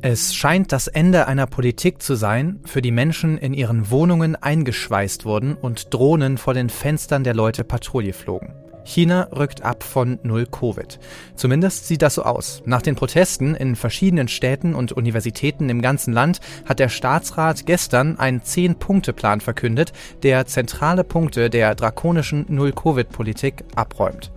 Es scheint das Ende einer Politik zu sein, für die Menschen in ihren Wohnungen eingeschweißt wurden und Drohnen vor den Fenstern der Leute Patrouille flogen. China rückt ab von Null Covid. Zumindest sieht das so aus. Nach den Protesten in verschiedenen Städten und Universitäten im ganzen Land hat der Staatsrat gestern einen Zehn-Punkte-Plan verkündet, der zentrale Punkte der drakonischen Null-Covid-Politik abräumt.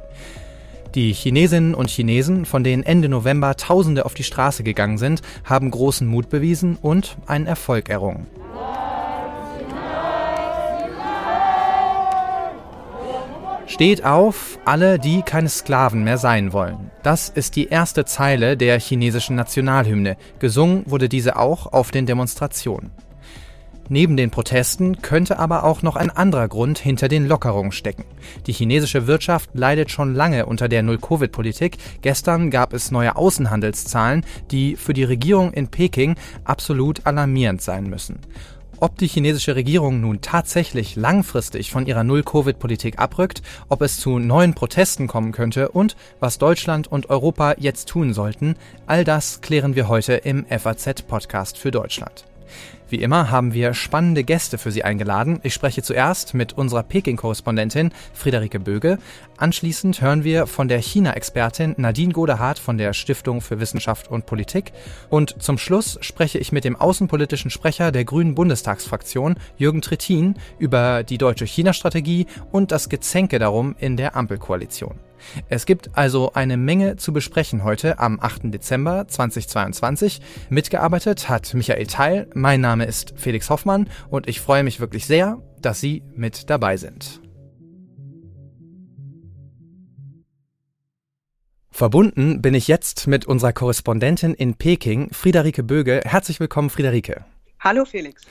Die Chinesinnen und Chinesen, von denen Ende November Tausende auf die Straße gegangen sind, haben großen Mut bewiesen und einen Erfolg errungen. Steht auf, alle, die keine Sklaven mehr sein wollen. Das ist die erste Zeile der chinesischen Nationalhymne. Gesungen wurde diese auch auf den Demonstrationen. Neben den Protesten könnte aber auch noch ein anderer Grund hinter den Lockerungen stecken. Die chinesische Wirtschaft leidet schon lange unter der Null-Covid-Politik. Gestern gab es neue Außenhandelszahlen, die für die Regierung in Peking absolut alarmierend sein müssen. Ob die chinesische Regierung nun tatsächlich langfristig von ihrer Null-Covid-Politik abrückt, ob es zu neuen Protesten kommen könnte und was Deutschland und Europa jetzt tun sollten, all das klären wir heute im FAZ-Podcast für Deutschland. Wie immer haben wir spannende Gäste für Sie eingeladen. Ich spreche zuerst mit unserer Peking-Korrespondentin Friederike Böge. Anschließend hören wir von der China-Expertin Nadine Godehart von der Stiftung für Wissenschaft und Politik. Und zum Schluss spreche ich mit dem außenpolitischen Sprecher der Grünen Bundestagsfraktion, Jürgen Trittin, über die deutsche China-Strategie und das Gezänke darum in der Ampelkoalition. Es gibt also eine Menge zu besprechen heute am 8. Dezember 2022. Mitgearbeitet hat Michael Teil. Mein Name ist Felix Hoffmann und ich freue mich wirklich sehr, dass Sie mit dabei sind. Verbunden bin ich jetzt mit unserer Korrespondentin in Peking, Friederike Böge. Herzlich willkommen, Friederike. Hallo, Felix.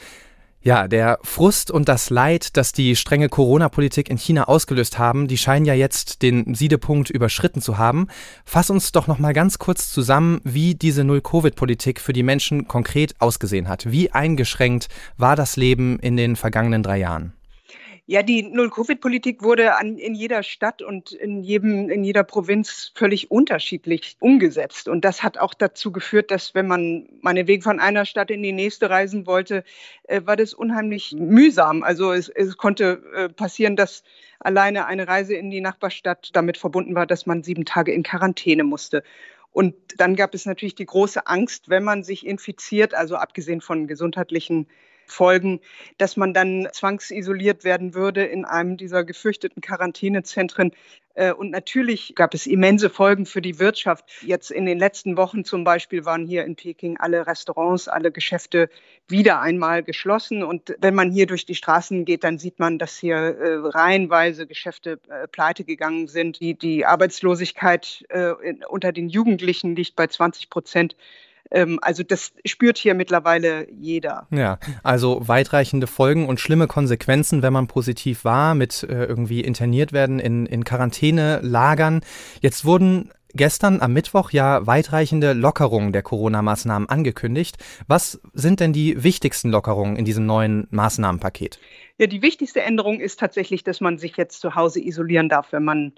Ja, der Frust und das Leid, das die strenge Corona-Politik in China ausgelöst haben, die scheinen ja jetzt den Siedepunkt überschritten zu haben. Fass uns doch noch mal ganz kurz zusammen, wie diese Null-Covid-Politik für die Menschen konkret ausgesehen hat. Wie eingeschränkt war das Leben in den vergangenen drei Jahren? Ja, die Null-Covid-Politik wurde an, in jeder Stadt und in, jedem, in jeder Provinz völlig unterschiedlich umgesetzt. Und das hat auch dazu geführt, dass wenn man meinetwegen von einer Stadt in die nächste reisen wollte, äh, war das unheimlich mühsam. Also es, es konnte äh, passieren, dass alleine eine Reise in die Nachbarstadt damit verbunden war, dass man sieben Tage in Quarantäne musste. Und dann gab es natürlich die große Angst, wenn man sich infiziert, also abgesehen von gesundheitlichen Folgen, dass man dann zwangsisoliert werden würde in einem dieser gefürchteten Quarantänezentren. Äh, und natürlich gab es immense Folgen für die Wirtschaft. Jetzt in den letzten Wochen zum Beispiel waren hier in Peking alle Restaurants, alle Geschäfte wieder einmal geschlossen. Und wenn man hier durch die Straßen geht, dann sieht man, dass hier äh, reihenweise Geschäfte äh, pleite gegangen sind. Die, die Arbeitslosigkeit äh, unter den Jugendlichen liegt bei 20 Prozent. Ähm, also das spürt hier mittlerweile jeder. Ja, also weitreichende Folgen und schlimme Konsequenzen, wenn man positiv war, mit äh, irgendwie interniert werden in, in Quarantänelagern. Jetzt wurden gestern am Mittwoch ja weitreichende Lockerungen der Corona-Maßnahmen angekündigt. Was sind denn die wichtigsten Lockerungen in diesem neuen Maßnahmenpaket? Ja, die wichtigste Änderung ist tatsächlich, dass man sich jetzt zu Hause isolieren darf, wenn man,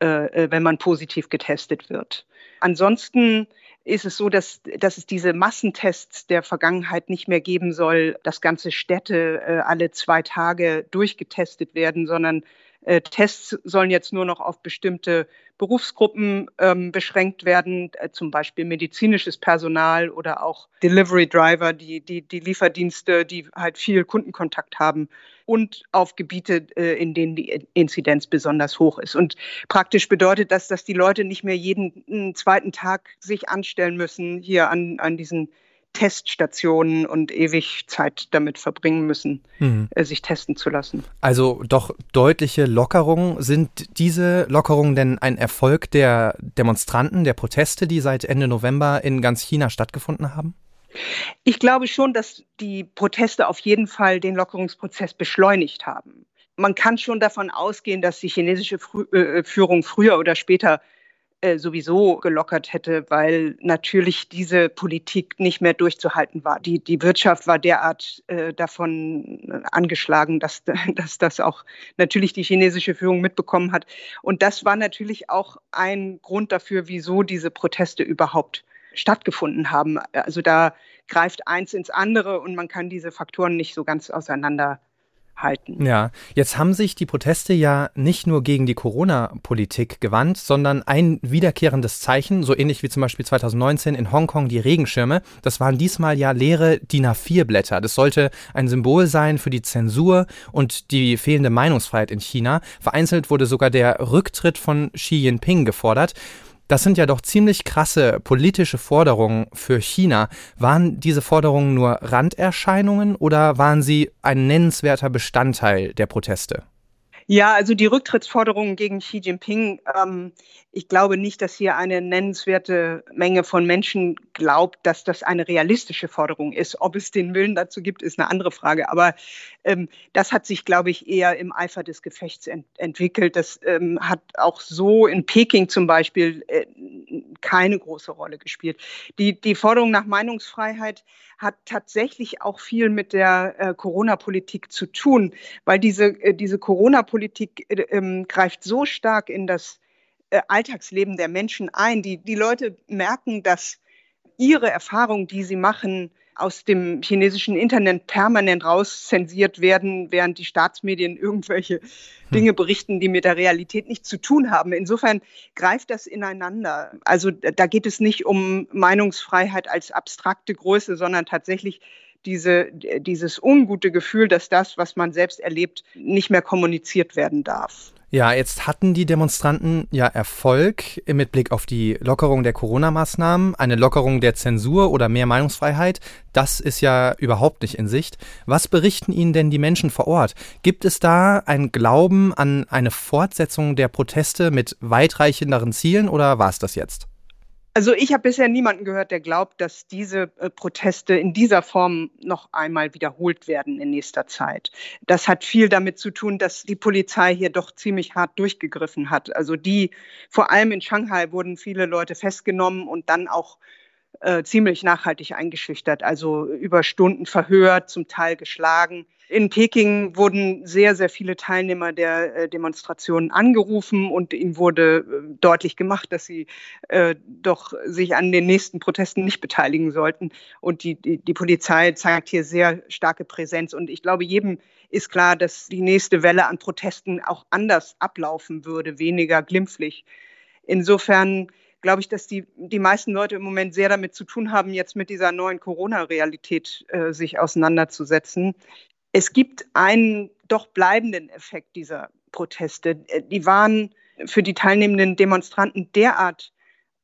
äh, äh wenn man positiv getestet wird. Ansonsten ist es so, dass, dass es diese Massentests der Vergangenheit nicht mehr geben soll, dass ganze Städte äh, alle zwei Tage durchgetestet werden, sondern äh, Tests sollen jetzt nur noch auf bestimmte Berufsgruppen ähm, beschränkt werden, äh, zum Beispiel medizinisches Personal oder auch Delivery Driver, die, die, die Lieferdienste, die halt viel Kundenkontakt haben und auf Gebiete, äh, in denen die Inzidenz besonders hoch ist. Und praktisch bedeutet das, dass die Leute nicht mehr jeden zweiten Tag sich anstellen müssen hier an, an diesen Teststationen und ewig Zeit damit verbringen müssen, mhm. sich testen zu lassen. Also doch deutliche Lockerungen. Sind diese Lockerungen denn ein Erfolg der Demonstranten, der Proteste, die seit Ende November in ganz China stattgefunden haben? Ich glaube schon, dass die Proteste auf jeden Fall den Lockerungsprozess beschleunigt haben. Man kann schon davon ausgehen, dass die chinesische Führung früher oder später äh, sowieso gelockert hätte, weil natürlich diese Politik nicht mehr durchzuhalten war. Die, die Wirtschaft war derart äh, davon angeschlagen, dass, dass das auch natürlich die chinesische Führung mitbekommen hat. Und das war natürlich auch ein Grund dafür, wieso diese Proteste überhaupt stattgefunden haben. Also da greift eins ins andere und man kann diese Faktoren nicht so ganz auseinander halten. Ja, jetzt haben sich die Proteste ja nicht nur gegen die Corona-Politik gewandt, sondern ein wiederkehrendes Zeichen, so ähnlich wie zum Beispiel 2019 in Hongkong die Regenschirme, das waren diesmal ja leere DIN A4-Blätter. Das sollte ein Symbol sein für die Zensur und die fehlende Meinungsfreiheit in China. Vereinzelt wurde sogar der Rücktritt von Xi Jinping gefordert. Das sind ja doch ziemlich krasse politische Forderungen für China. Waren diese Forderungen nur Randerscheinungen oder waren sie ein nennenswerter Bestandteil der Proteste? Ja, also die Rücktrittsforderungen gegen Xi Jinping, ähm, ich glaube nicht, dass hier eine nennenswerte Menge von Menschen glaubt, dass das eine realistische Forderung ist. Ob es den Willen dazu gibt, ist eine andere Frage. Aber ähm, das hat sich, glaube ich, eher im Eifer des Gefechts ent entwickelt. Das ähm, hat auch so in Peking zum Beispiel äh, keine große Rolle gespielt. Die, die Forderung nach Meinungsfreiheit hat tatsächlich auch viel mit der äh, Corona-Politik zu tun, weil diese, äh, diese Corona-Politik äh, ähm, greift so stark in das äh, Alltagsleben der Menschen ein. Die, die Leute merken, dass ihre Erfahrungen, die sie machen, aus dem chinesischen Internet permanent rauszensiert werden, während die Staatsmedien irgendwelche hm. Dinge berichten, die mit der Realität nichts zu tun haben. Insofern greift das ineinander. Also da geht es nicht um Meinungsfreiheit als abstrakte Größe, sondern tatsächlich diese, dieses ungute Gefühl, dass das, was man selbst erlebt, nicht mehr kommuniziert werden darf. Ja, jetzt hatten die Demonstranten ja Erfolg mit Blick auf die Lockerung der Corona-Maßnahmen, eine Lockerung der Zensur oder mehr Meinungsfreiheit. Das ist ja überhaupt nicht in Sicht. Was berichten Ihnen denn die Menschen vor Ort? Gibt es da ein Glauben an eine Fortsetzung der Proteste mit weitreichenderen Zielen oder war es das jetzt? Also ich habe bisher niemanden gehört, der glaubt, dass diese äh, Proteste in dieser Form noch einmal wiederholt werden in nächster Zeit. Das hat viel damit zu tun, dass die Polizei hier doch ziemlich hart durchgegriffen hat. Also die, vor allem in Shanghai wurden viele Leute festgenommen und dann auch äh, ziemlich nachhaltig eingeschüchtert, also über Stunden verhört, zum Teil geschlagen. In Peking wurden sehr, sehr viele Teilnehmer der äh, Demonstrationen angerufen und ihnen wurde äh, deutlich gemacht, dass sie äh, doch sich an den nächsten Protesten nicht beteiligen sollten. Und die, die, die Polizei zeigt hier sehr starke Präsenz. Und ich glaube, jedem ist klar, dass die nächste Welle an Protesten auch anders ablaufen würde, weniger glimpflich. Insofern glaube ich, dass die, die meisten Leute im Moment sehr damit zu tun haben, jetzt mit dieser neuen Corona-Realität äh, sich auseinanderzusetzen. Es gibt einen doch bleibenden Effekt dieser Proteste. Die waren für die teilnehmenden Demonstranten derart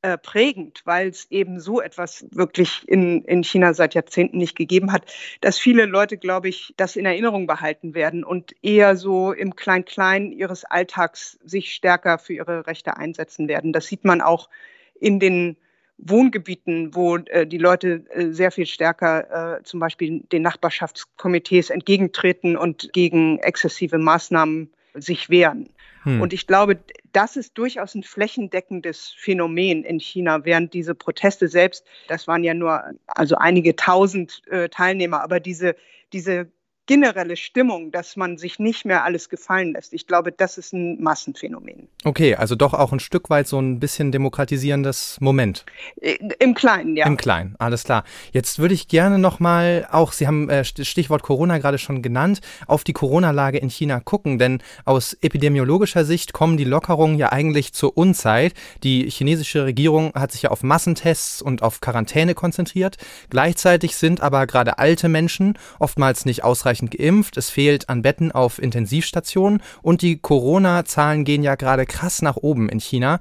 äh, prägend, weil es eben so etwas wirklich in, in China seit Jahrzehnten nicht gegeben hat, dass viele Leute, glaube ich, das in Erinnerung behalten werden und eher so im Klein-Klein ihres Alltags sich stärker für ihre Rechte einsetzen werden. Das sieht man auch in den Wohngebieten, wo äh, die Leute äh, sehr viel stärker äh, zum Beispiel den Nachbarschaftskomitees entgegentreten und gegen exzessive Maßnahmen sich wehren. Hm. Und ich glaube, das ist durchaus ein flächendeckendes Phänomen in China, während diese Proteste selbst, das waren ja nur also einige tausend äh, Teilnehmer, aber diese, diese generelle Stimmung, dass man sich nicht mehr alles gefallen lässt. Ich glaube, das ist ein Massenphänomen. Okay, also doch auch ein Stück weit so ein bisschen demokratisierendes Moment. Äh, Im Kleinen, ja. Im Kleinen, alles klar. Jetzt würde ich gerne nochmal auch, Sie haben äh, Stichwort Corona gerade schon genannt, auf die Corona-Lage in China gucken, denn aus epidemiologischer Sicht kommen die Lockerungen ja eigentlich zur Unzeit. Die chinesische Regierung hat sich ja auf Massentests und auf Quarantäne konzentriert. Gleichzeitig sind aber gerade alte Menschen oftmals nicht ausreichend ausreichend geimpft, es fehlt an Betten auf Intensivstationen und die Corona-Zahlen gehen ja gerade krass nach oben in China.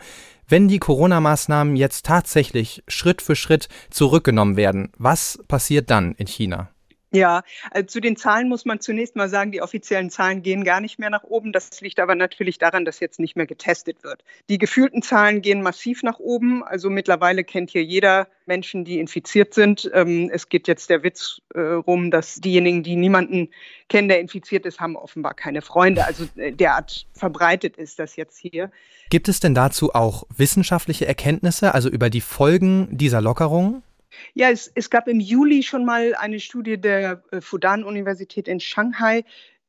Wenn die Corona-Maßnahmen jetzt tatsächlich Schritt für Schritt zurückgenommen werden, was passiert dann in China? Ja, also zu den Zahlen muss man zunächst mal sagen, die offiziellen Zahlen gehen gar nicht mehr nach oben. Das liegt aber natürlich daran, dass jetzt nicht mehr getestet wird. Die gefühlten Zahlen gehen massiv nach oben. Also mittlerweile kennt hier jeder Menschen, die infiziert sind. Ähm, es geht jetzt der Witz äh, rum, dass diejenigen, die niemanden kennen, der infiziert ist, haben offenbar keine Freunde. Also äh, derart verbreitet ist das jetzt hier. Gibt es denn dazu auch wissenschaftliche Erkenntnisse, also über die Folgen dieser Lockerung? Ja, es, es gab im Juli schon mal eine Studie der äh, Fudan-Universität in Shanghai,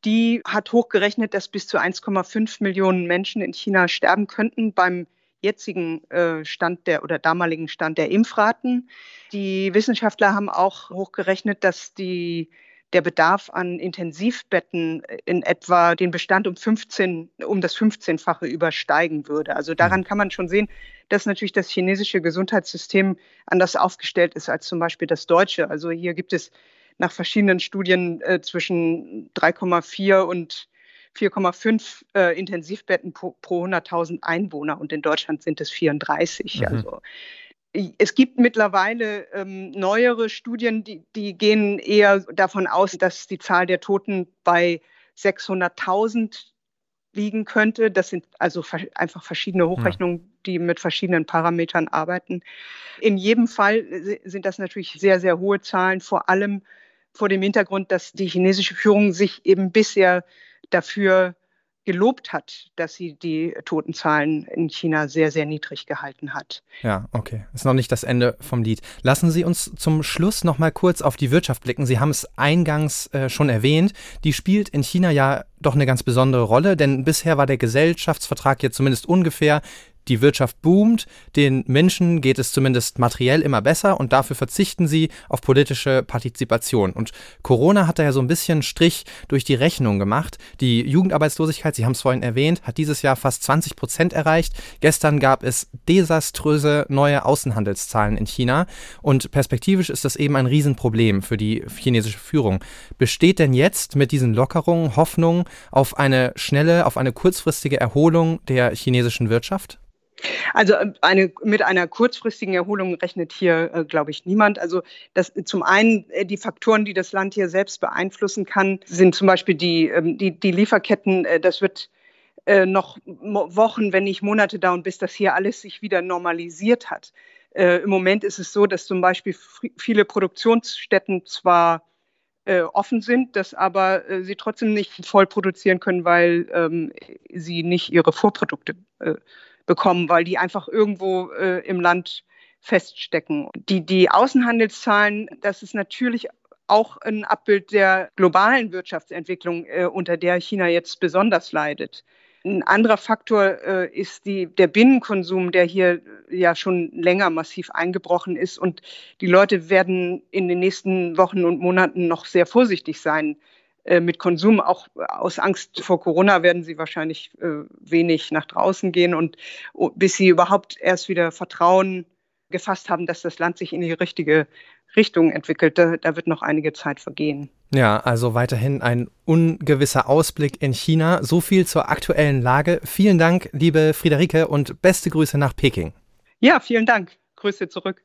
die hat hochgerechnet, dass bis zu 1,5 Millionen Menschen in China sterben könnten beim jetzigen äh, Stand der oder damaligen Stand der Impfraten. Die Wissenschaftler haben auch hochgerechnet, dass die der Bedarf an Intensivbetten in etwa den Bestand um 15, um das 15-fache übersteigen würde. Also daran mhm. kann man schon sehen, dass natürlich das chinesische Gesundheitssystem anders aufgestellt ist als zum Beispiel das deutsche. Also hier gibt es nach verschiedenen Studien äh, zwischen 3,4 und 4,5 äh, Intensivbetten pro, pro 100.000 Einwohner und in Deutschland sind es 34. Mhm. Also es gibt mittlerweile ähm, neuere Studien, die, die gehen eher davon aus, dass die Zahl der Toten bei 600.000 liegen könnte. Das sind also einfach verschiedene Hochrechnungen, die mit verschiedenen Parametern arbeiten. In jedem Fall sind das natürlich sehr, sehr hohe Zahlen, vor allem vor dem Hintergrund, dass die chinesische Führung sich eben bisher dafür gelobt hat, dass sie die Totenzahlen in China sehr, sehr niedrig gehalten hat. Ja, okay. Ist noch nicht das Ende vom Lied. Lassen Sie uns zum Schluss noch mal kurz auf die Wirtschaft blicken. Sie haben es eingangs äh, schon erwähnt. Die spielt in China ja doch eine ganz besondere Rolle, denn bisher war der Gesellschaftsvertrag jetzt zumindest ungefähr die Wirtschaft boomt, den Menschen geht es zumindest materiell immer besser und dafür verzichten sie auf politische Partizipation. Und Corona hat da ja so ein bisschen Strich durch die Rechnung gemacht. Die Jugendarbeitslosigkeit, Sie haben es vorhin erwähnt, hat dieses Jahr fast 20 Prozent erreicht. Gestern gab es desaströse neue Außenhandelszahlen in China und perspektivisch ist das eben ein Riesenproblem für die chinesische Führung. Besteht denn jetzt mit diesen Lockerungen Hoffnung auf eine schnelle, auf eine kurzfristige Erholung der chinesischen Wirtschaft? Also äh, eine, mit einer kurzfristigen Erholung rechnet hier, äh, glaube ich, niemand. Also das, zum einen äh, die Faktoren, die das Land hier selbst beeinflussen kann, sind zum Beispiel die, ähm, die, die Lieferketten. Äh, das wird äh, noch Wochen, wenn nicht Monate dauern, bis das hier alles sich wieder normalisiert hat. Äh, Im Moment ist es so, dass zum Beispiel viele Produktionsstätten zwar offen sind, dass aber sie trotzdem nicht voll produzieren können, weil ähm, sie nicht ihre Vorprodukte äh, bekommen, weil die einfach irgendwo äh, im Land feststecken. Die, die Außenhandelszahlen, das ist natürlich auch ein Abbild der globalen Wirtschaftsentwicklung, äh, unter der China jetzt besonders leidet. Ein anderer Faktor äh, ist die, der Binnenkonsum, der hier ja schon länger massiv eingebrochen ist. Und die Leute werden in den nächsten Wochen und Monaten noch sehr vorsichtig sein äh, mit Konsum. Auch aus Angst vor Corona werden sie wahrscheinlich äh, wenig nach draußen gehen und oh, bis sie überhaupt erst wieder Vertrauen gefasst haben, dass das Land sich in die richtige Richtung entwickelt. Da, da wird noch einige Zeit vergehen. Ja, also weiterhin ein ungewisser Ausblick in China. So viel zur aktuellen Lage. Vielen Dank, liebe Friederike, und beste Grüße nach Peking. Ja, vielen Dank. Grüße zurück.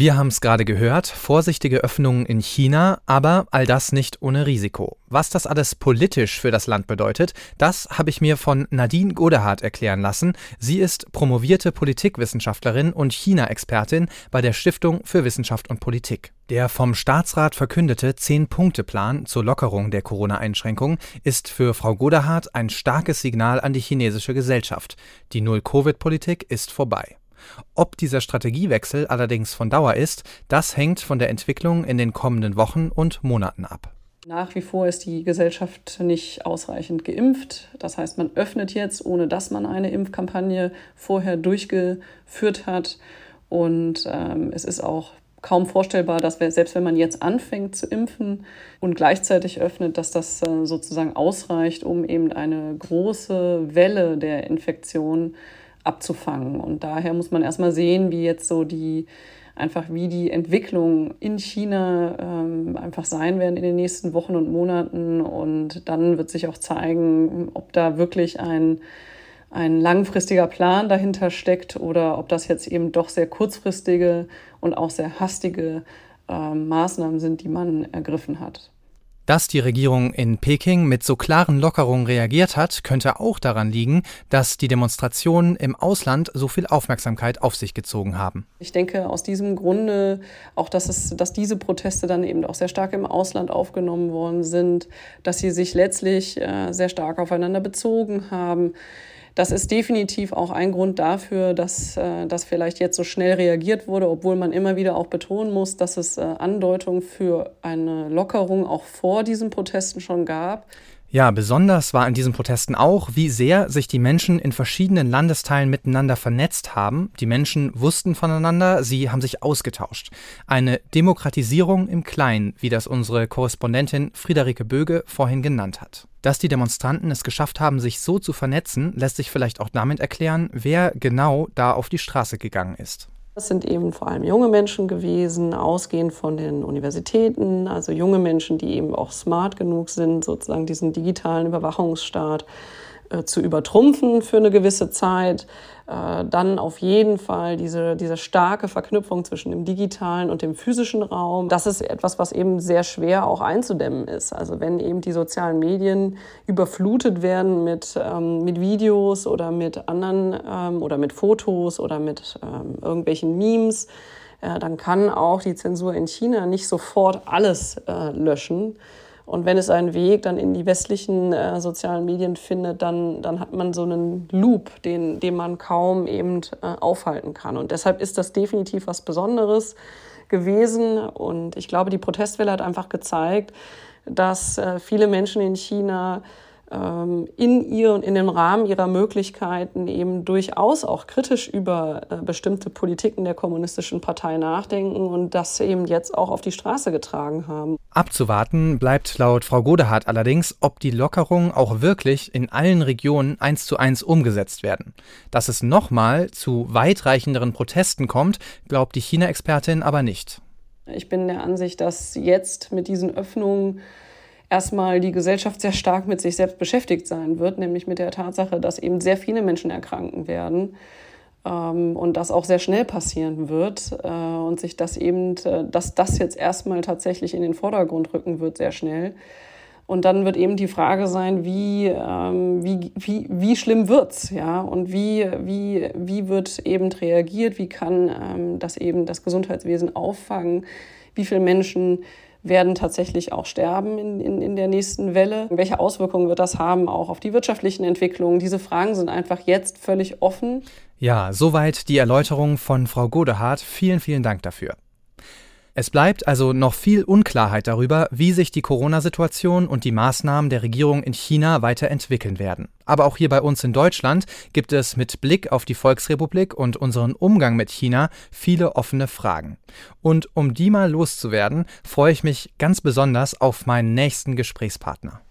Wir haben es gerade gehört, vorsichtige Öffnungen in China, aber all das nicht ohne Risiko. Was das alles politisch für das Land bedeutet, das habe ich mir von Nadine Godehard erklären lassen. Sie ist promovierte Politikwissenschaftlerin und China-Expertin bei der Stiftung für Wissenschaft und Politik. Der vom Staatsrat verkündete Zehn-Punkte-Plan zur Lockerung der Corona-Einschränkungen ist für Frau Godehard ein starkes Signal an die chinesische Gesellschaft. Die Null-Covid-Politik ist vorbei. Ob dieser Strategiewechsel allerdings von Dauer ist, das hängt von der Entwicklung in den kommenden Wochen und Monaten ab. Nach wie vor ist die Gesellschaft nicht ausreichend geimpft. Das heißt, man öffnet jetzt, ohne dass man eine Impfkampagne vorher durchgeführt hat. Und ähm, es ist auch kaum vorstellbar, dass wir, selbst wenn man jetzt anfängt zu impfen und gleichzeitig öffnet, dass das äh, sozusagen ausreicht, um eben eine große Welle der Infektion abzufangen. Und daher muss man erstmal sehen, wie jetzt so die einfach wie die Entwicklung in China ähm, einfach sein werden in den nächsten Wochen und Monaten. Und dann wird sich auch zeigen, ob da wirklich ein, ein langfristiger Plan dahinter steckt oder ob das jetzt eben doch sehr kurzfristige und auch sehr hastige äh, Maßnahmen sind, die man ergriffen hat. Dass die Regierung in Peking mit so klaren Lockerungen reagiert hat, könnte auch daran liegen, dass die Demonstrationen im Ausland so viel Aufmerksamkeit auf sich gezogen haben. Ich denke aus diesem Grunde auch, dass, es, dass diese Proteste dann eben auch sehr stark im Ausland aufgenommen worden sind, dass sie sich letztlich äh, sehr stark aufeinander bezogen haben das ist definitiv auch ein Grund dafür, dass, äh, dass vielleicht jetzt so schnell reagiert wurde, obwohl man immer wieder auch betonen muss, dass es äh, Andeutungen für eine Lockerung auch vor diesen Protesten schon gab. Ja, besonders war in diesen Protesten auch, wie sehr sich die Menschen in verschiedenen Landesteilen miteinander vernetzt haben. Die Menschen wussten voneinander, sie haben sich ausgetauscht. Eine Demokratisierung im Kleinen, wie das unsere Korrespondentin Friederike Böge vorhin genannt hat. Dass die Demonstranten es geschafft haben, sich so zu vernetzen, lässt sich vielleicht auch damit erklären, wer genau da auf die Straße gegangen ist. Das sind eben vor allem junge Menschen gewesen, ausgehend von den Universitäten, also junge Menschen, die eben auch smart genug sind, sozusagen diesen digitalen Überwachungsstaat äh, zu übertrumpfen für eine gewisse Zeit. Äh, dann auf jeden Fall diese, diese starke Verknüpfung zwischen dem digitalen und dem physischen Raum. Das ist etwas, was eben sehr schwer auch einzudämmen ist. Also wenn eben die sozialen Medien überflutet werden mit, ähm, mit Videos oder mit anderen ähm, oder mit Fotos oder mit ähm, irgendwelchen Memes, äh, dann kann auch die Zensur in China nicht sofort alles äh, löschen. Und wenn es einen Weg dann in die westlichen äh, sozialen Medien findet, dann, dann hat man so einen Loop, den, den man kaum eben äh, aufhalten kann. Und deshalb ist das definitiv was Besonderes gewesen. Und ich glaube, die Protestwelle hat einfach gezeigt, dass äh, viele Menschen in China in ihr und in dem Rahmen ihrer Möglichkeiten eben durchaus auch kritisch über äh, bestimmte Politiken der kommunistischen Partei nachdenken und das eben jetzt auch auf die Straße getragen haben. Abzuwarten bleibt laut Frau Godehart allerdings, ob die Lockerungen auch wirklich in allen Regionen eins zu eins umgesetzt werden. Dass es nochmal zu weitreichenderen Protesten kommt, glaubt die China-Expertin aber nicht. Ich bin der Ansicht, dass jetzt mit diesen Öffnungen erstmal die Gesellschaft sehr stark mit sich selbst beschäftigt sein wird, nämlich mit der Tatsache, dass eben sehr viele Menschen erkranken werden ähm, und das auch sehr schnell passieren wird äh, und sich das eben, äh, dass das jetzt erstmal tatsächlich in den Vordergrund rücken wird, sehr schnell. Und dann wird eben die Frage sein, wie, ähm, wie, wie, wie schlimm wird's, ja, und wie, wie, wie wird eben reagiert, wie kann ähm, das eben das Gesundheitswesen auffangen, wie viele Menschen werden tatsächlich auch sterben in, in, in der nächsten Welle. Welche Auswirkungen wird das haben auch auf die wirtschaftlichen Entwicklungen? Diese Fragen sind einfach jetzt völlig offen. Ja, soweit die Erläuterung von Frau Godehart. Vielen, vielen Dank dafür. Es bleibt also noch viel Unklarheit darüber, wie sich die Corona-Situation und die Maßnahmen der Regierung in China weiterentwickeln werden. Aber auch hier bei uns in Deutschland gibt es mit Blick auf die Volksrepublik und unseren Umgang mit China viele offene Fragen. Und um die mal loszuwerden, freue ich mich ganz besonders auf meinen nächsten Gesprächspartner.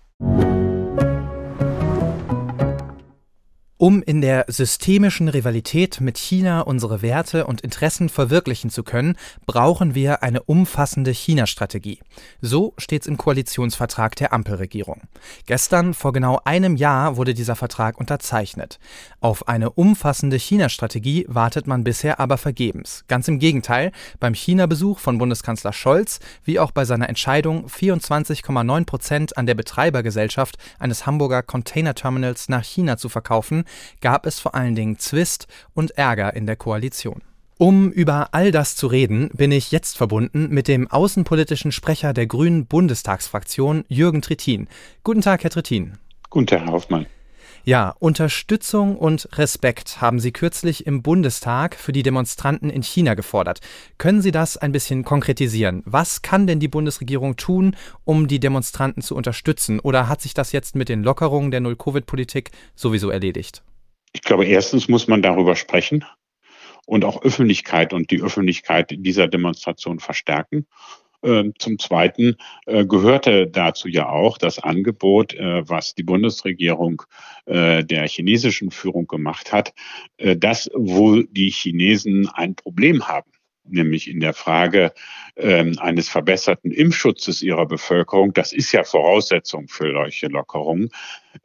Um in der systemischen Rivalität mit China unsere Werte und Interessen verwirklichen zu können, brauchen wir eine umfassende China-Strategie. So steht's im Koalitionsvertrag der Ampelregierung. Gestern, vor genau einem Jahr, wurde dieser Vertrag unterzeichnet. Auf eine umfassende China-Strategie wartet man bisher aber vergebens. Ganz im Gegenteil, beim China-Besuch von Bundeskanzler Scholz, wie auch bei seiner Entscheidung, 24,9 Prozent an der Betreibergesellschaft eines Hamburger Containerterminals nach China zu verkaufen, gab es vor allen Dingen Zwist und Ärger in der Koalition. Um über all das zu reden, bin ich jetzt verbunden mit dem außenpolitischen Sprecher der Grünen Bundestagsfraktion, Jürgen Trittin. Guten Tag, Herr Trittin. Guten Tag, Herr Hoffmann. Ja, Unterstützung und Respekt haben Sie kürzlich im Bundestag für die Demonstranten in China gefordert. Können Sie das ein bisschen konkretisieren? Was kann denn die Bundesregierung tun, um die Demonstranten zu unterstützen? Oder hat sich das jetzt mit den Lockerungen der Null-Covid-Politik sowieso erledigt? Ich glaube, erstens muss man darüber sprechen und auch Öffentlichkeit und die Öffentlichkeit dieser Demonstration verstärken. Ähm, zum Zweiten äh, gehörte dazu ja auch das Angebot, äh, was die Bundesregierung äh, der chinesischen Führung gemacht hat, dass wo die Chinesen ein Problem haben, nämlich in der Frage ähm, eines verbesserten Impfschutzes ihrer Bevölkerung, das ist ja Voraussetzung für solche Lockerungen,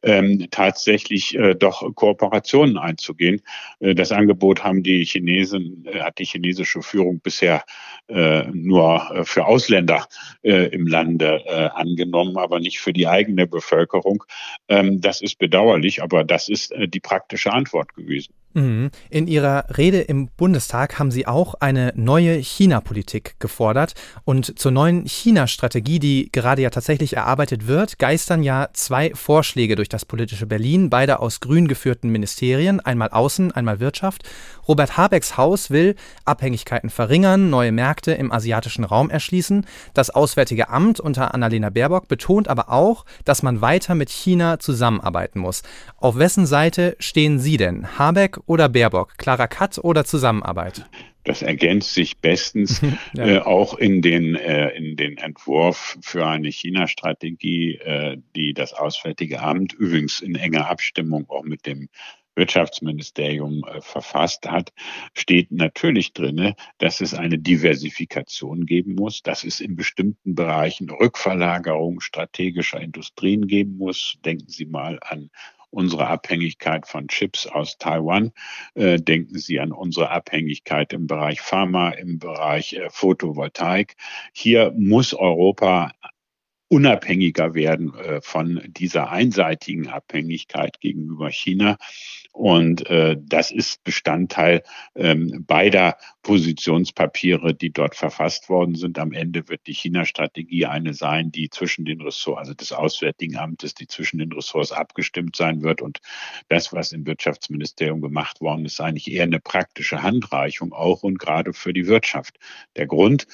ähm, tatsächlich äh, doch Kooperationen einzugehen. Äh, das Angebot haben die Chinesen, äh, hat die chinesische Führung bisher äh, nur äh, für Ausländer äh, im Lande äh, angenommen, aber nicht für die eigene Bevölkerung. Ähm, das ist bedauerlich, aber das ist äh, die praktische Antwort gewesen. Mhm. In Ihrer Rede im Bundestag haben Sie auch eine neue China-Politik gefordert. Und zur neuen China-Strategie, die gerade ja tatsächlich erarbeitet wird, geistern ja zwei Vorschläge durch das politische Berlin, beide aus grün geführten Ministerien, einmal Außen, einmal Wirtschaft. Robert Habecks Haus will Abhängigkeiten verringern, neue Märkte im asiatischen Raum erschließen. Das Auswärtige Amt unter Annalena Baerbock betont aber auch, dass man weiter mit China zusammenarbeiten muss. Auf wessen Seite stehen Sie denn? Habeck oder Baerbock? Klarer Cut oder Zusammenarbeit? Das ergänzt sich bestens ja. äh, auch in den, äh, in den Entwurf für eine China-Strategie, äh, die das Auswärtige Amt übrigens in enger Abstimmung auch mit dem Wirtschaftsministerium äh, verfasst hat, steht natürlich drinne, dass es eine Diversifikation geben muss, dass es in bestimmten Bereichen Rückverlagerung strategischer Industrien geben muss. Denken Sie mal an unsere Abhängigkeit von Chips aus Taiwan. Äh, denken Sie an unsere Abhängigkeit im Bereich Pharma, im Bereich äh, Photovoltaik. Hier muss Europa unabhängiger werden äh, von dieser einseitigen Abhängigkeit gegenüber China. Und äh, das ist Bestandteil ähm, beider Positionspapiere, die dort verfasst worden sind. Am Ende wird die China-Strategie eine sein, die zwischen den Ressorts, also des Auswärtigen Amtes, die zwischen den Ressorts abgestimmt sein wird. Und das, was im Wirtschaftsministerium gemacht worden ist, eigentlich eher eine praktische Handreichung auch und gerade für die Wirtschaft. Der Grund,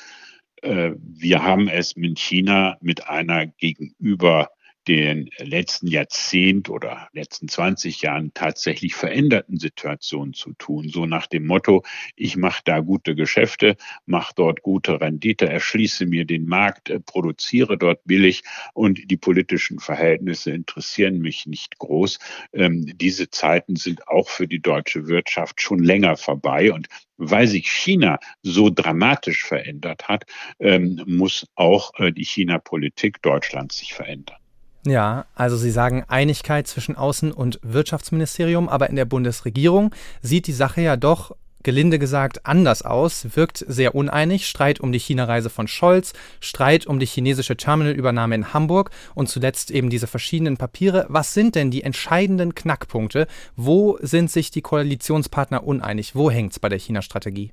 äh, wir haben es mit China mit einer gegenüber den letzten Jahrzehnt oder letzten 20 Jahren tatsächlich veränderten Situation zu tun. So nach dem Motto, ich mache da gute Geschäfte, mache dort gute Rendite, erschließe mir den Markt, äh, produziere dort billig und die politischen Verhältnisse interessieren mich nicht groß. Ähm, diese Zeiten sind auch für die deutsche Wirtschaft schon länger vorbei und weil sich China so dramatisch verändert hat, ähm, muss auch äh, die China-Politik Deutschlands sich verändern. Ja, also Sie sagen Einigkeit zwischen Außen- und Wirtschaftsministerium, aber in der Bundesregierung sieht die Sache ja doch gelinde gesagt anders aus, wirkt sehr uneinig, Streit um die China-Reise von Scholz, Streit um die chinesische Terminalübernahme in Hamburg und zuletzt eben diese verschiedenen Papiere. Was sind denn die entscheidenden Knackpunkte? Wo sind sich die Koalitionspartner uneinig? Wo hängt es bei der China-Strategie?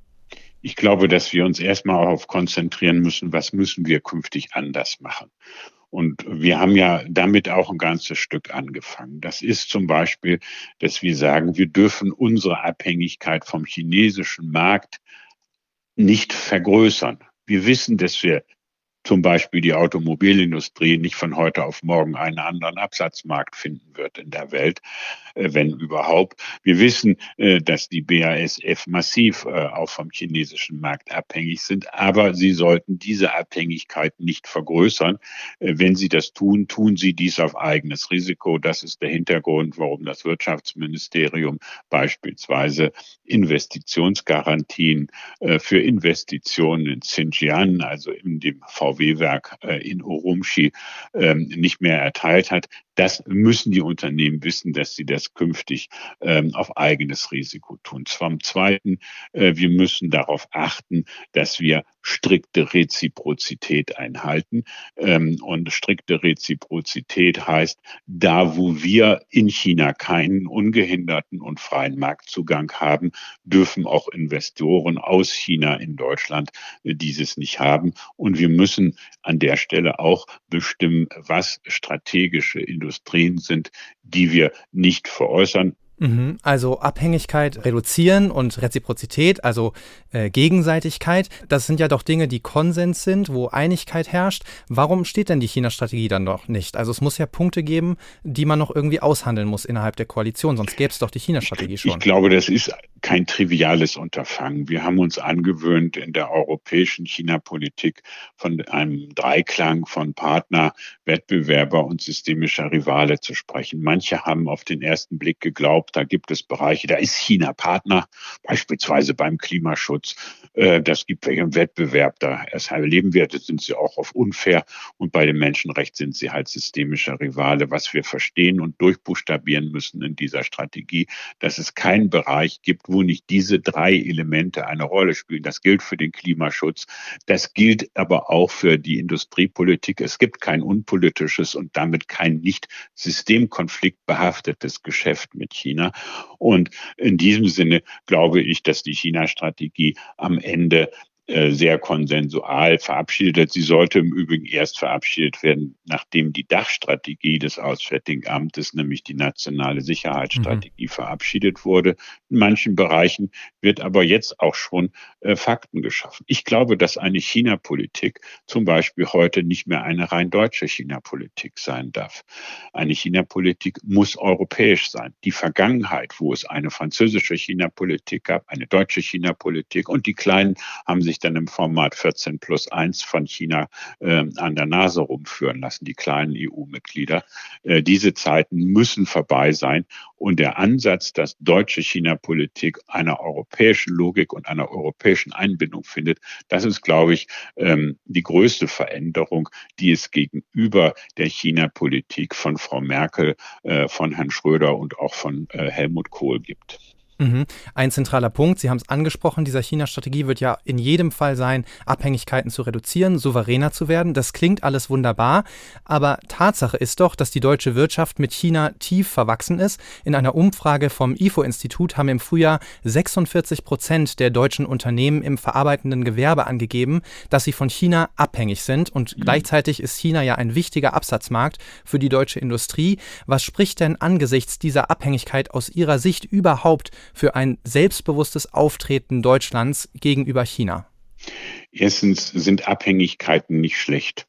Ich glaube, dass wir uns erstmal darauf konzentrieren müssen, was müssen wir künftig anders machen. Und wir haben ja damit auch ein ganzes Stück angefangen. Das ist zum Beispiel, dass wir sagen, wir dürfen unsere Abhängigkeit vom chinesischen Markt nicht vergrößern. Wir wissen, dass wir zum Beispiel die Automobilindustrie nicht von heute auf morgen einen anderen Absatzmarkt finden wird in der Welt, äh, wenn überhaupt. Wir wissen, äh, dass die BASF massiv äh, auch vom chinesischen Markt abhängig sind, aber sie sollten diese Abhängigkeit nicht vergrößern. Wenn sie das tun, tun sie dies auf eigenes Risiko. Das ist der Hintergrund, warum das Wirtschaftsministerium beispielsweise Investitionsgarantien für Investitionen in Xinjiang, also in dem VW VW-Werk äh, in Urumqi ähm, nicht mehr erteilt hat. Das müssen die Unternehmen wissen, dass sie das künftig ähm, auf eigenes Risiko tun. Zum Zweiten, äh, wir müssen darauf achten, dass wir strikte Reziprozität einhalten. Ähm, und strikte Reziprozität heißt, da wo wir in China keinen ungehinderten und freien Marktzugang haben, dürfen auch Investoren aus China in Deutschland äh, dieses nicht haben. Und wir müssen an der Stelle auch bestimmen, was strategische Industrien Industrien sind, die wir nicht veräußern. Mhm. Also Abhängigkeit reduzieren und Reziprozität, also äh, Gegenseitigkeit, das sind ja doch Dinge, die Konsens sind, wo Einigkeit herrscht. Warum steht denn die China-Strategie dann doch nicht? Also es muss ja Punkte geben, die man noch irgendwie aushandeln muss innerhalb der Koalition, sonst gäbe es doch die China-Strategie schon. Ich glaube, das ist kein triviales Unterfangen. Wir haben uns angewöhnt, in der europäischen China-Politik von einem Dreiklang von Partner, Wettbewerber und systemischer Rivale zu sprechen. Manche haben auf den ersten Blick geglaubt, da gibt es Bereiche, da ist China Partner, beispielsweise beim Klimaschutz, Äh, das gibt welche im Wettbewerb. Da erleben wir, das sind sie auch auf unfair. Und bei dem Menschenrecht sind sie halt systemischer Rivale. Was wir verstehen und durchbuchstabieren müssen in dieser Strategie, dass es keinen Bereich gibt, wo nicht diese drei Elemente eine Rolle spielen. Das gilt für den Klimaschutz. Das gilt aber auch für die Industriepolitik. Es gibt kein unpolitisches und damit kein nicht systemkonfliktbehaftetes Geschäft mit China. Und in diesem Sinne glaube ich, dass die China-Strategie am Ende sehr konsensual verabschiedet. Sie sollte im Übrigen erst verabschiedet werden, nachdem die Dachstrategie des Auswärtigen Amtes, nämlich die nationale Sicherheitsstrategie, mhm. verabschiedet wurde. In manchen Bereichen wird aber jetzt auch schon äh, Fakten geschaffen. Ich glaube, dass eine China-Politik zum Beispiel heute nicht mehr eine rein deutsche China-Politik sein darf. Eine China-Politik muss europäisch sein. Die Vergangenheit, wo es eine französische China-Politik gab, eine deutsche China-Politik und die Kleinen haben sich sich dann im Format 14 plus 1 von China äh, an der Nase rumführen lassen, die kleinen EU-Mitglieder. Äh, diese Zeiten müssen vorbei sein. Und der Ansatz, dass deutsche China-Politik einer europäischen Logik und einer europäischen Einbindung findet, das ist, glaube ich, ähm, die größte Veränderung, die es gegenüber der China-Politik von Frau Merkel, äh, von Herrn Schröder und auch von äh, Helmut Kohl gibt. Mhm. Ein zentraler Punkt, Sie haben es angesprochen, dieser China-Strategie wird ja in jedem Fall sein, Abhängigkeiten zu reduzieren, souveräner zu werden. Das klingt alles wunderbar, aber Tatsache ist doch, dass die deutsche Wirtschaft mit China tief verwachsen ist. In einer Umfrage vom IFO-Institut haben im Frühjahr 46 Prozent der deutschen Unternehmen im verarbeitenden Gewerbe angegeben, dass sie von China abhängig sind und mhm. gleichzeitig ist China ja ein wichtiger Absatzmarkt für die deutsche Industrie. Was spricht denn angesichts dieser Abhängigkeit aus Ihrer Sicht überhaupt für ein selbstbewusstes Auftreten Deutschlands gegenüber China? Erstens sind Abhängigkeiten nicht schlecht.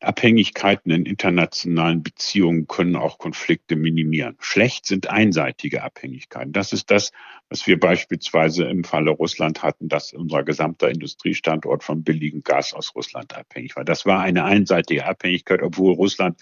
Abhängigkeiten in internationalen Beziehungen können auch Konflikte minimieren. Schlecht sind einseitige Abhängigkeiten. Das ist das, was wir beispielsweise im Falle Russland hatten, dass unser gesamter Industriestandort vom billigen Gas aus Russland abhängig war. Das war eine einseitige Abhängigkeit, obwohl Russland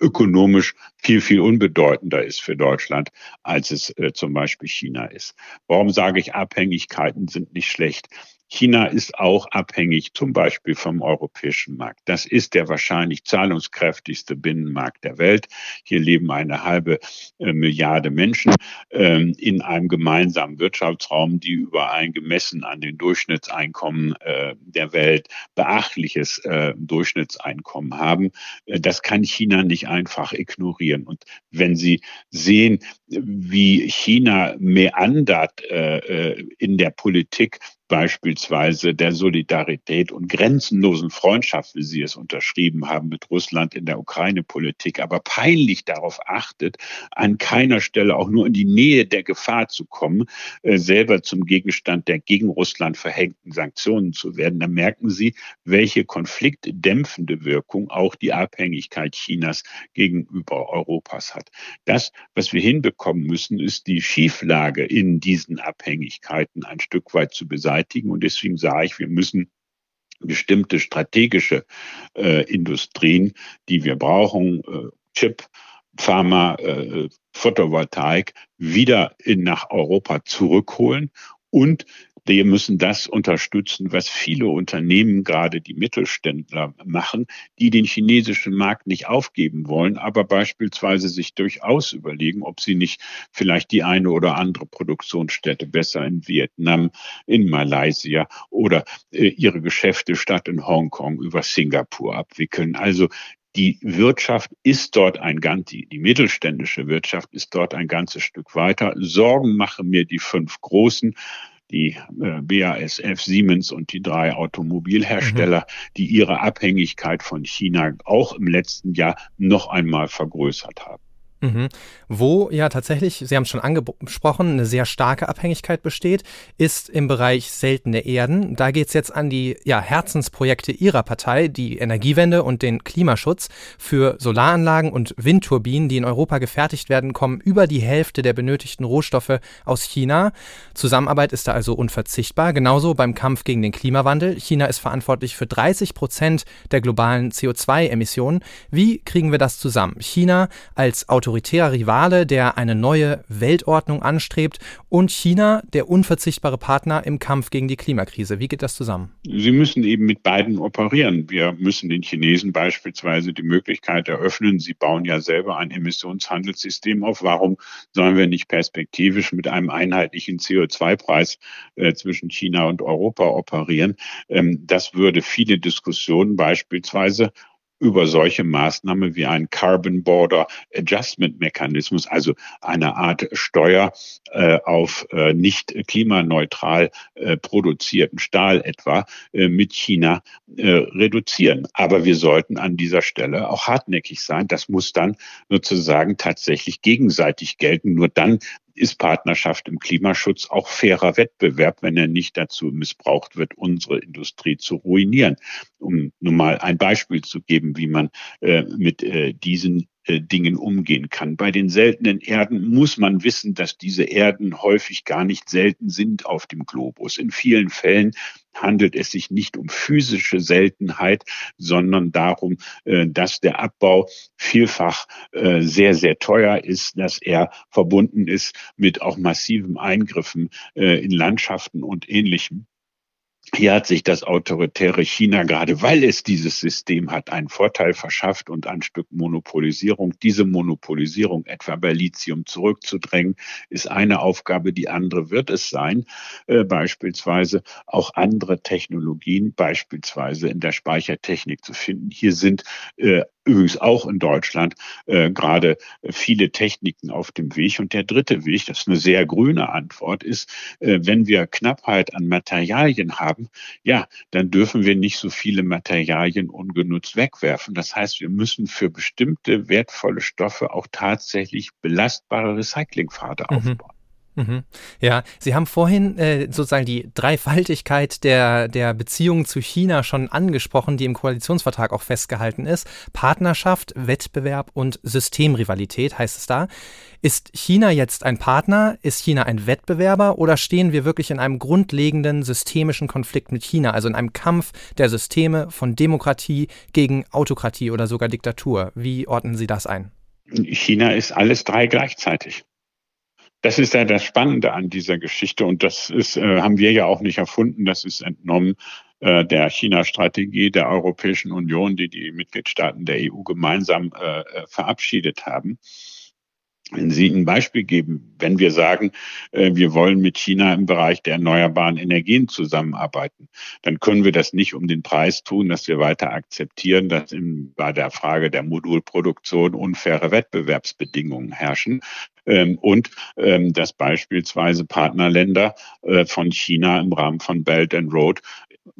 ökonomisch viel, viel unbedeutender ist für Deutschland, als es äh, zum Beispiel China ist. Warum sage ich, Abhängigkeiten sind nicht schlecht? China ist auch abhängig zum Beispiel vom europäischen Markt. Das ist der wahrscheinlich zahlungskräftigste Binnenmarkt der Welt. Hier leben eine halbe äh, Milliarde Menschen ähm, in einem gemeinsamen Wirtschaftsraum, die über ein gemessen an den Durchschnittseinkommen äh, der Welt beachtliches äh, Durchschnittseinkommen haben. Das kann China nicht einfach ignorieren. Und wenn Sie sehen, wie China meandert in der Politik, beispielsweise der Solidarität und grenzenlosen Freundschaft, wie Sie es unterschrieben haben mit Russland in der Ukraine-Politik, aber peinlich darauf achtet, an keiner Stelle auch nur in die Nähe der Gefahr zu kommen, äh, selber zum Gegenstand der gegen Russland verhängten Sanktionen zu werden, dann merken Sie, welche konfliktdämpfende Wirkung auch die Abhängigkeit Chinas gegenüber Europas hat. Das, was wir hinbekommen müssen, ist die Schieflage in diesen Abhängigkeiten ein Stück weit zu beseitigen beseitigen. Und deswegen sage ich, wir müssen bestimmte strategische äh, Industrien, die wir brauchen, äh, Chip, Pharma, äh, Photovoltaik, wieder in, nach Europa zurückholen und wir müssen das unterstützen, was viele Unternehmen, gerade die Mittelständler, machen, die den chinesischen Markt nicht aufgeben wollen, aber beispielsweise sich durchaus überlegen, ob sie nicht vielleicht die eine oder andere Produktionsstätte besser in Vietnam, in Malaysia oder äh, ihre Geschäfte statt in Hongkong über Singapur abwickeln. Also die Wirtschaft ist dort ein ganz, die, die mittelständische Wirtschaft ist dort ein ganzes Stück weiter. Sorgen machen mir die fünf großen die äh, BASF, Siemens und die drei Automobilhersteller, mhm. die ihre Abhängigkeit von China auch im letzten Jahr noch einmal vergrößert haben. Mhm. Wo ja tatsächlich, Sie haben es schon angesprochen, eine sehr starke Abhängigkeit besteht, ist im Bereich seltene Erden. Da geht es jetzt an die ja, Herzensprojekte Ihrer Partei, die Energiewende und den Klimaschutz. Für Solaranlagen und Windturbinen, die in Europa gefertigt werden, kommen über die Hälfte der benötigten Rohstoffe aus China. Zusammenarbeit ist da also unverzichtbar. Genauso beim Kampf gegen den Klimawandel. China ist verantwortlich für 30 Prozent der globalen CO2-Emissionen. Wie kriegen wir das zusammen? China als Auto autoritärer Rivale, der eine neue Weltordnung anstrebt, und China, der unverzichtbare Partner im Kampf gegen die Klimakrise. Wie geht das zusammen? Sie müssen eben mit beiden operieren. Wir müssen den Chinesen beispielsweise die Möglichkeit eröffnen, sie bauen ja selber ein Emissionshandelssystem auf. Warum sollen wir nicht perspektivisch mit einem einheitlichen CO2-Preis äh, zwischen China und Europa operieren? Ähm, das würde viele Diskussionen beispielsweise über solche Maßnahmen wie ein Carbon Border Adjustment Mechanismus, also eine Art Steuer äh, auf äh, nicht klimaneutral äh, produzierten Stahl etwa äh, mit China äh, reduzieren. Aber wir sollten an dieser Stelle auch hartnäckig sein. Das muss dann sozusagen tatsächlich gegenseitig gelten. Nur dann ist Partnerschaft im Klimaschutz auch fairer Wettbewerb, wenn er nicht dazu missbraucht wird, unsere Industrie zu ruinieren. Um nur mal ein Beispiel zu geben, wie man äh, mit äh, diesen äh, Dingen umgehen kann. Bei den seltenen Erden muss man wissen, dass diese Erden häufig gar nicht selten sind auf dem Globus. In vielen Fällen handelt es sich nicht um physische Seltenheit, sondern darum, äh, dass der Abbau vielfach äh, sehr, sehr teuer ist, dass er verbunden ist mit auch massiven Eingriffen in Landschaften und ähnlichem. Hier hat sich das autoritäre China, gerade weil es dieses System hat, einen Vorteil verschafft und ein Stück Monopolisierung. Diese Monopolisierung etwa bei Lithium zurückzudrängen, ist eine Aufgabe. Die andere wird es sein, äh, beispielsweise auch andere Technologien, beispielsweise in der Speichertechnik zu finden. Hier sind äh, übrigens auch in Deutschland äh, gerade viele Techniken auf dem Weg. Und der dritte Weg, das ist eine sehr grüne Antwort, ist, äh, wenn wir Knappheit an Materialien haben, ja, dann dürfen wir nicht so viele Materialien ungenutzt wegwerfen. Das heißt, wir müssen für bestimmte wertvolle Stoffe auch tatsächlich belastbare Recyclingpfade mhm. aufbauen. Mhm. Ja, Sie haben vorhin äh, sozusagen die Dreifaltigkeit der, der Beziehungen zu China schon angesprochen, die im Koalitionsvertrag auch festgehalten ist. Partnerschaft, Wettbewerb und Systemrivalität heißt es da. Ist China jetzt ein Partner? Ist China ein Wettbewerber? Oder stehen wir wirklich in einem grundlegenden systemischen Konflikt mit China, also in einem Kampf der Systeme von Demokratie gegen Autokratie oder sogar Diktatur? Wie ordnen Sie das ein? China ist alles drei gleichzeitig. Das ist ja das Spannende an dieser Geschichte und das ist, äh, haben wir ja auch nicht erfunden, das ist entnommen äh, der China-Strategie der Europäischen Union, die die Mitgliedstaaten der EU gemeinsam äh, äh verabschiedet haben. Wenn Sie ein Beispiel geben, wenn wir sagen, äh, wir wollen mit China im Bereich der erneuerbaren Energien zusammenarbeiten, dann können wir das nicht um den Preis tun, dass wir weiter akzeptieren, dass in, bei der Frage der Modulproduktion unfaire Wettbewerbsbedingungen herrschen, ähm, und ähm, dass beispielsweise Partnerländer äh, von China im Rahmen von Belt and Road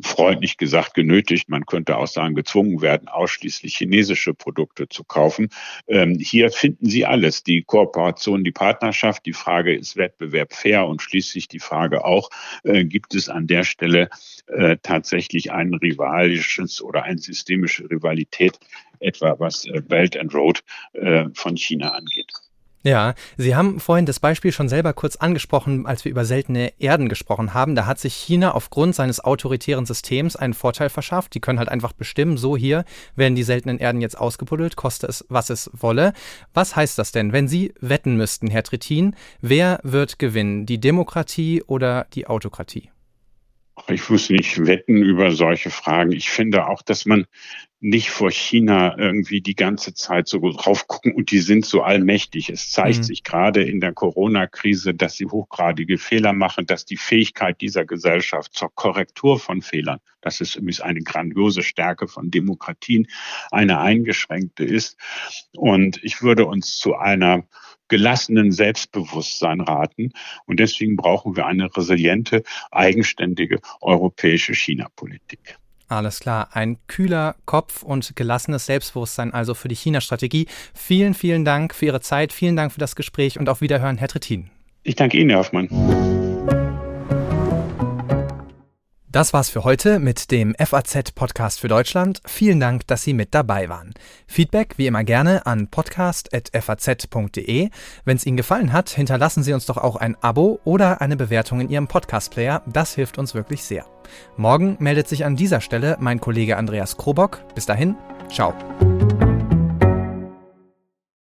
freundlich gesagt genötigt, man könnte auch sagen gezwungen werden, ausschließlich chinesische Produkte zu kaufen. Ähm, hier finden Sie alles, die Kooperation, die Partnerschaft. Die Frage ist Wettbewerb fair und schließlich die Frage auch, äh, gibt es an der Stelle äh, tatsächlich ein rivalisches oder eine systemische Rivalität, etwa was äh, Belt and Road äh, von China angeht. Ja, Sie haben vorhin das Beispiel schon selber kurz angesprochen, als wir über seltene Erden gesprochen haben. Da hat sich China aufgrund seines autoritären Systems einen Vorteil verschafft. Die können halt einfach bestimmen, so hier werden die seltenen Erden jetzt ausgebuddelt, koste es, was es wolle. Was heißt das denn, wenn Sie wetten müssten, Herr Trittin, wer wird gewinnen, die Demokratie oder die Autokratie? Ich muss nicht wetten über solche Fragen. Ich finde auch, dass man nicht vor China irgendwie die ganze Zeit so drauf gucken und die sind so allmächtig. Es zeigt mhm. sich gerade in der Corona-Krise, dass sie hochgradige Fehler machen, dass die Fähigkeit dieser Gesellschaft zur Korrektur von Fehlern, das ist übrigens eine grandiose Stärke von Demokratien, eine eingeschränkte ist. Und ich würde uns zu einer gelassenen Selbstbewusstsein raten. Und deswegen brauchen wir eine resiliente, eigenständige europäische China-Politik. Alles klar, ein kühler Kopf und gelassenes Selbstbewusstsein also für die China-Strategie. Vielen, vielen Dank für Ihre Zeit, vielen Dank für das Gespräch und auf Wiederhören, Herr Trittin. Ich danke Ihnen, Herr Hoffmann. Das war's für heute mit dem FAZ Podcast für Deutschland. Vielen Dank, dass Sie mit dabei waren. Feedback wie immer gerne an podcast.faz.de. Wenn es Ihnen gefallen hat, hinterlassen Sie uns doch auch ein Abo oder eine Bewertung in Ihrem Podcast-Player. Das hilft uns wirklich sehr. Morgen meldet sich an dieser Stelle mein Kollege Andreas Krobock. Bis dahin, ciao.